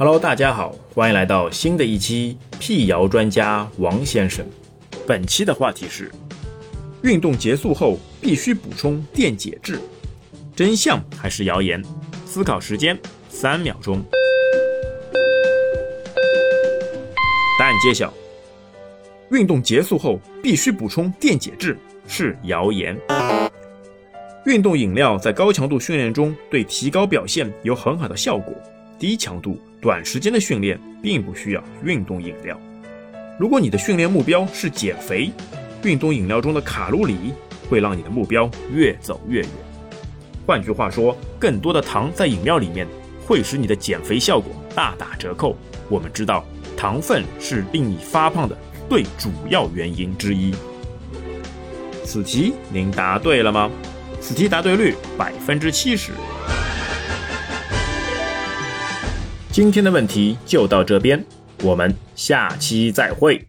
Hello，大家好，欢迎来到新的一期辟谣专家王先生。本期的话题是：运动结束后必须补充电解质，真相还是谣言？思考时间三秒钟。答案揭晓：运动结束后必须补充电解质是谣言。运动饮料在高强度训练中对提高表现有很好的效果，低强度、短时间的训练并不需要运动饮料。如果你的训练目标是减肥，运动饮料中的卡路里会让你的目标越走越远。换句话说，更多的糖在饮料里面会使你的减肥效果大打折扣。我们知道，糖分是令你发胖的最主要原因之一。此题您答对了吗？此题答对率百分之七十。今天的问题就到这边，我们下期再会。